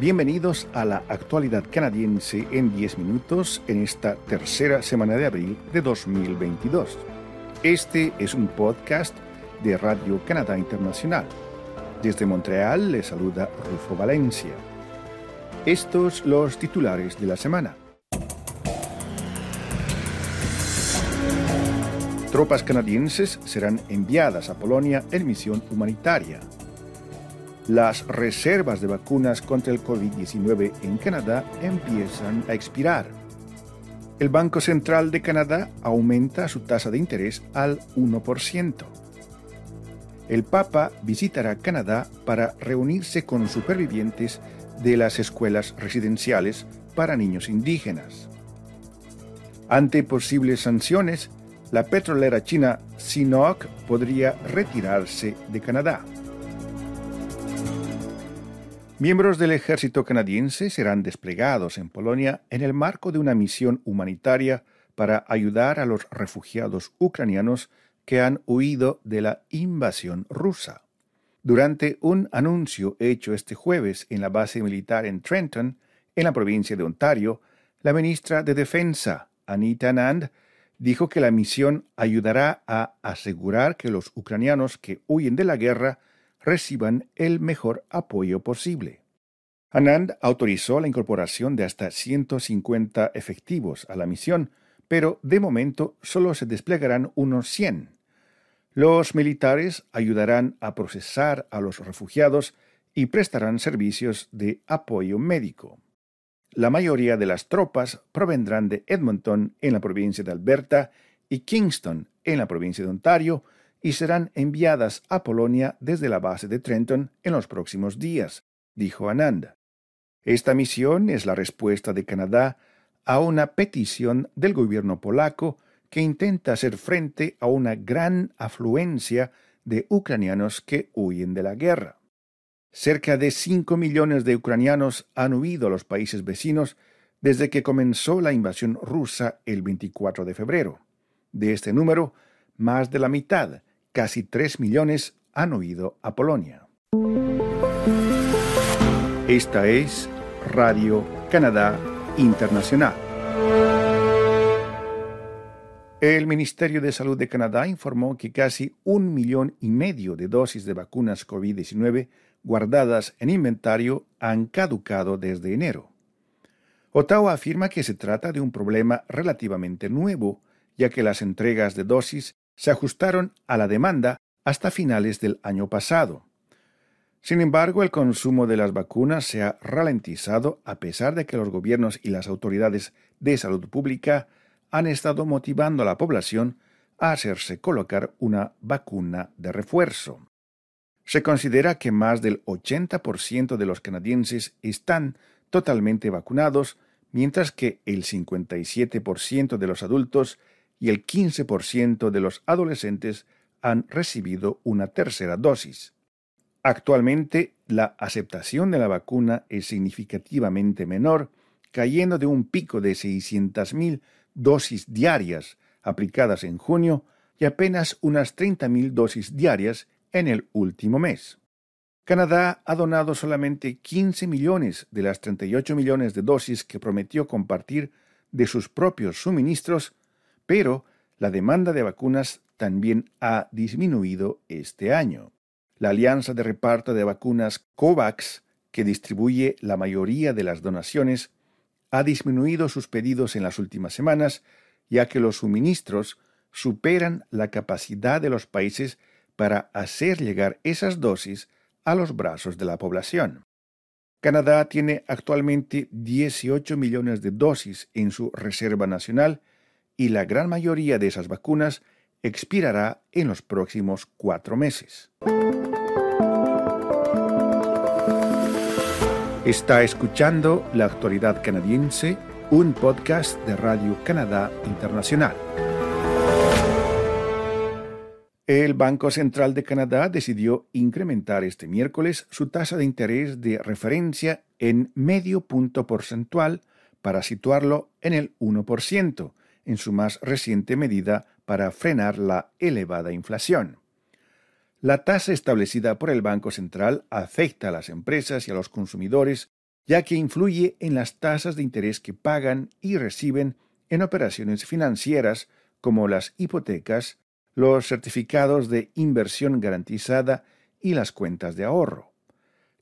Bienvenidos a la actualidad canadiense en 10 minutos en esta tercera semana de abril de 2022. Este es un podcast de Radio Canadá Internacional. Desde Montreal le saluda Rufo Valencia. Estos los titulares de la semana. Tropas canadienses serán enviadas a Polonia en misión humanitaria las reservas de vacunas contra el COVID-19 en Canadá empiezan a expirar. El Banco Central de Canadá aumenta su tasa de interés al 1%. El Papa visitará Canadá para reunirse con supervivientes de las escuelas residenciales para niños indígenas. Ante posibles sanciones, la petrolera china Sinopec podría retirarse de Canadá. Miembros del ejército canadiense serán desplegados en Polonia en el marco de una misión humanitaria para ayudar a los refugiados ucranianos que han huido de la invasión rusa. Durante un anuncio hecho este jueves en la base militar en Trenton, en la provincia de Ontario, la ministra de Defensa, Anita Nand, dijo que la misión ayudará a asegurar que los ucranianos que huyen de la guerra reciban el mejor apoyo posible. Anand autorizó la incorporación de hasta 150 efectivos a la misión, pero de momento solo se desplegarán unos 100. Los militares ayudarán a procesar a los refugiados y prestarán servicios de apoyo médico. La mayoría de las tropas provendrán de Edmonton en la provincia de Alberta y Kingston en la provincia de Ontario, y serán enviadas a Polonia desde la base de Trenton en los próximos días, dijo Anand. Esta misión es la respuesta de Canadá a una petición del gobierno polaco que intenta hacer frente a una gran afluencia de ucranianos que huyen de la guerra. Cerca de cinco millones de ucranianos han huido a los países vecinos desde que comenzó la invasión rusa el 24 de febrero. De este número, más de la mitad casi 3 millones han huido a Polonia. Esta es Radio Canadá Internacional. El Ministerio de Salud de Canadá informó que casi un millón y medio de dosis de vacunas COVID-19 guardadas en inventario han caducado desde enero. Ottawa afirma que se trata de un problema relativamente nuevo, ya que las entregas de dosis se ajustaron a la demanda hasta finales del año pasado. Sin embargo, el consumo de las vacunas se ha ralentizado a pesar de que los gobiernos y las autoridades de salud pública han estado motivando a la población a hacerse colocar una vacuna de refuerzo. Se considera que más del 80% de los canadienses están totalmente vacunados, mientras que el 57% de los adultos y el 15% de los adolescentes han recibido una tercera dosis. Actualmente, la aceptación de la vacuna es significativamente menor, cayendo de un pico de 600.000 dosis diarias aplicadas en junio y apenas unas 30.000 dosis diarias en el último mes. Canadá ha donado solamente 15 millones de las 38 millones de dosis que prometió compartir de sus propios suministros pero la demanda de vacunas también ha disminuido este año. La Alianza de Reparto de Vacunas COVAX, que distribuye la mayoría de las donaciones, ha disminuido sus pedidos en las últimas semanas, ya que los suministros superan la capacidad de los países para hacer llegar esas dosis a los brazos de la población. Canadá tiene actualmente 18 millones de dosis en su Reserva Nacional y la gran mayoría de esas vacunas expirará en los próximos cuatro meses. Está escuchando La Actualidad Canadiense, un podcast de Radio Canadá Internacional. El Banco Central de Canadá decidió incrementar este miércoles su tasa de interés de referencia en medio punto porcentual para situarlo en el 1%, en su más reciente medida para frenar la elevada inflación. La tasa establecida por el Banco Central afecta a las empresas y a los consumidores ya que influye en las tasas de interés que pagan y reciben en operaciones financieras como las hipotecas, los certificados de inversión garantizada y las cuentas de ahorro.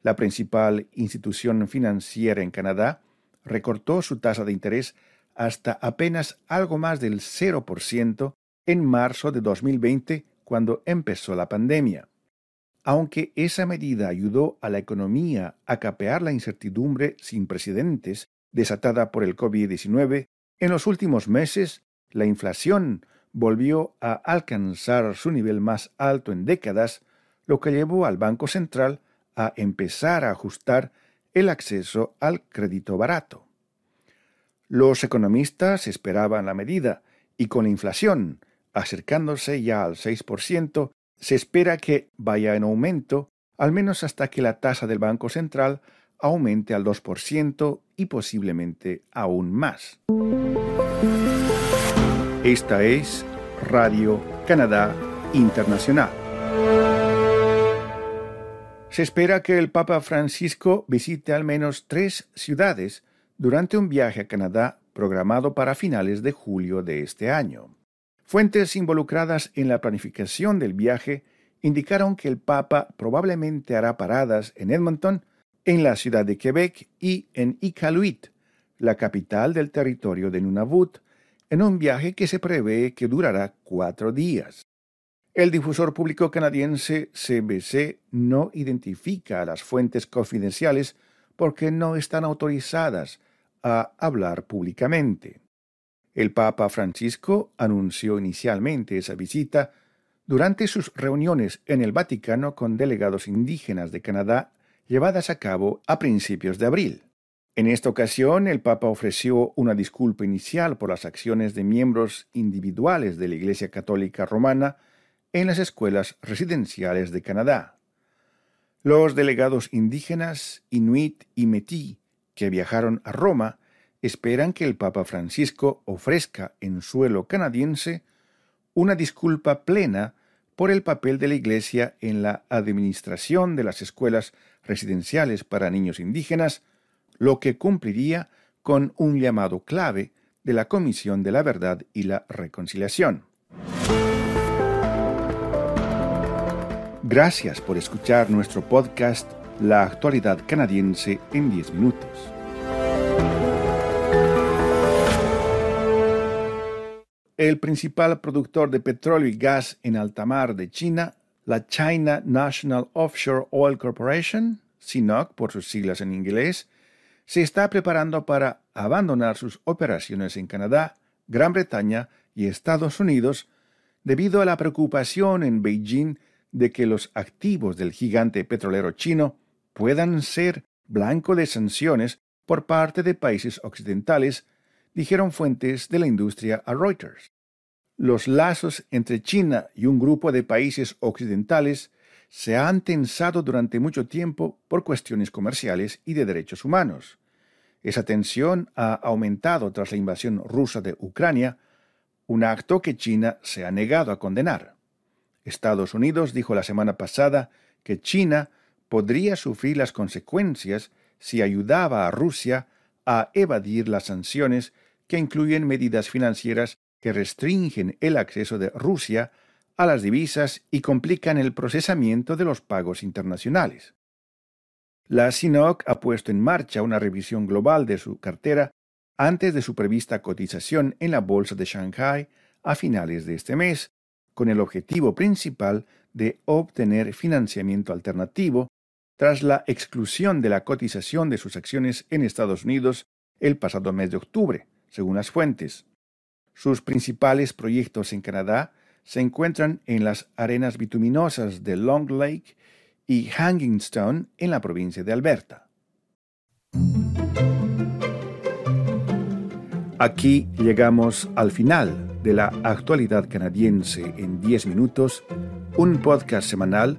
La principal institución financiera en Canadá recortó su tasa de interés hasta apenas algo más del 0% en marzo de 2020, cuando empezó la pandemia. Aunque esa medida ayudó a la economía a capear la incertidumbre sin precedentes desatada por el COVID-19, en los últimos meses la inflación volvió a alcanzar su nivel más alto en décadas, lo que llevó al Banco Central a empezar a ajustar el acceso al crédito barato. Los economistas esperaban la medida y con la inflación acercándose ya al 6%, se espera que vaya en aumento al menos hasta que la tasa del Banco Central aumente al 2% y posiblemente aún más. Esta es Radio Canadá Internacional. Se espera que el Papa Francisco visite al menos tres ciudades durante un viaje a Canadá programado para finales de julio de este año. Fuentes involucradas en la planificación del viaje indicaron que el Papa probablemente hará paradas en Edmonton, en la ciudad de Quebec y en Iqaluit, la capital del territorio de Nunavut, en un viaje que se prevé que durará cuatro días. El difusor público canadiense CBC no identifica a las fuentes confidenciales porque no están autorizadas a hablar públicamente. El Papa Francisco anunció inicialmente esa visita durante sus reuniones en el Vaticano con delegados indígenas de Canadá llevadas a cabo a principios de abril. En esta ocasión, el Papa ofreció una disculpa inicial por las acciones de miembros individuales de la Iglesia Católica Romana en las escuelas residenciales de Canadá. Los delegados indígenas, inuit y metí, que viajaron a Roma, esperan que el Papa Francisco ofrezca en suelo canadiense una disculpa plena por el papel de la Iglesia en la administración de las escuelas residenciales para niños indígenas, lo que cumpliría con un llamado clave de la Comisión de la Verdad y la Reconciliación. Gracias por escuchar nuestro podcast La actualidad canadiense en 10 minutos. El principal productor de petróleo y gas en alta mar de China, la China National Offshore Oil Corporation, CNOOC por sus siglas en inglés, se está preparando para abandonar sus operaciones en Canadá, Gran Bretaña y Estados Unidos debido a la preocupación en Beijing de que los activos del gigante petrolero chino puedan ser blanco de sanciones por parte de países occidentales, dijeron fuentes de la industria a Reuters. Los lazos entre China y un grupo de países occidentales se han tensado durante mucho tiempo por cuestiones comerciales y de derechos humanos. Esa tensión ha aumentado tras la invasión rusa de Ucrania, un acto que China se ha negado a condenar. Estados Unidos dijo la semana pasada que China podría sufrir las consecuencias si ayudaba a Rusia a evadir las sanciones que incluyen medidas financieras que restringen el acceso de Rusia a las divisas y complican el procesamiento de los pagos internacionales. La SINOC ha puesto en marcha una revisión global de su cartera antes de su prevista cotización en la Bolsa de Shanghai a finales de este mes, con el objetivo principal de obtener financiamiento alternativo tras la exclusión de la cotización de sus acciones en Estados Unidos el pasado mes de octubre, según las fuentes. Sus principales proyectos en Canadá se encuentran en las arenas bituminosas de Long Lake y Hanging Stone en la provincia de Alberta. Aquí llegamos al final de la actualidad canadiense en 10 minutos, un podcast semanal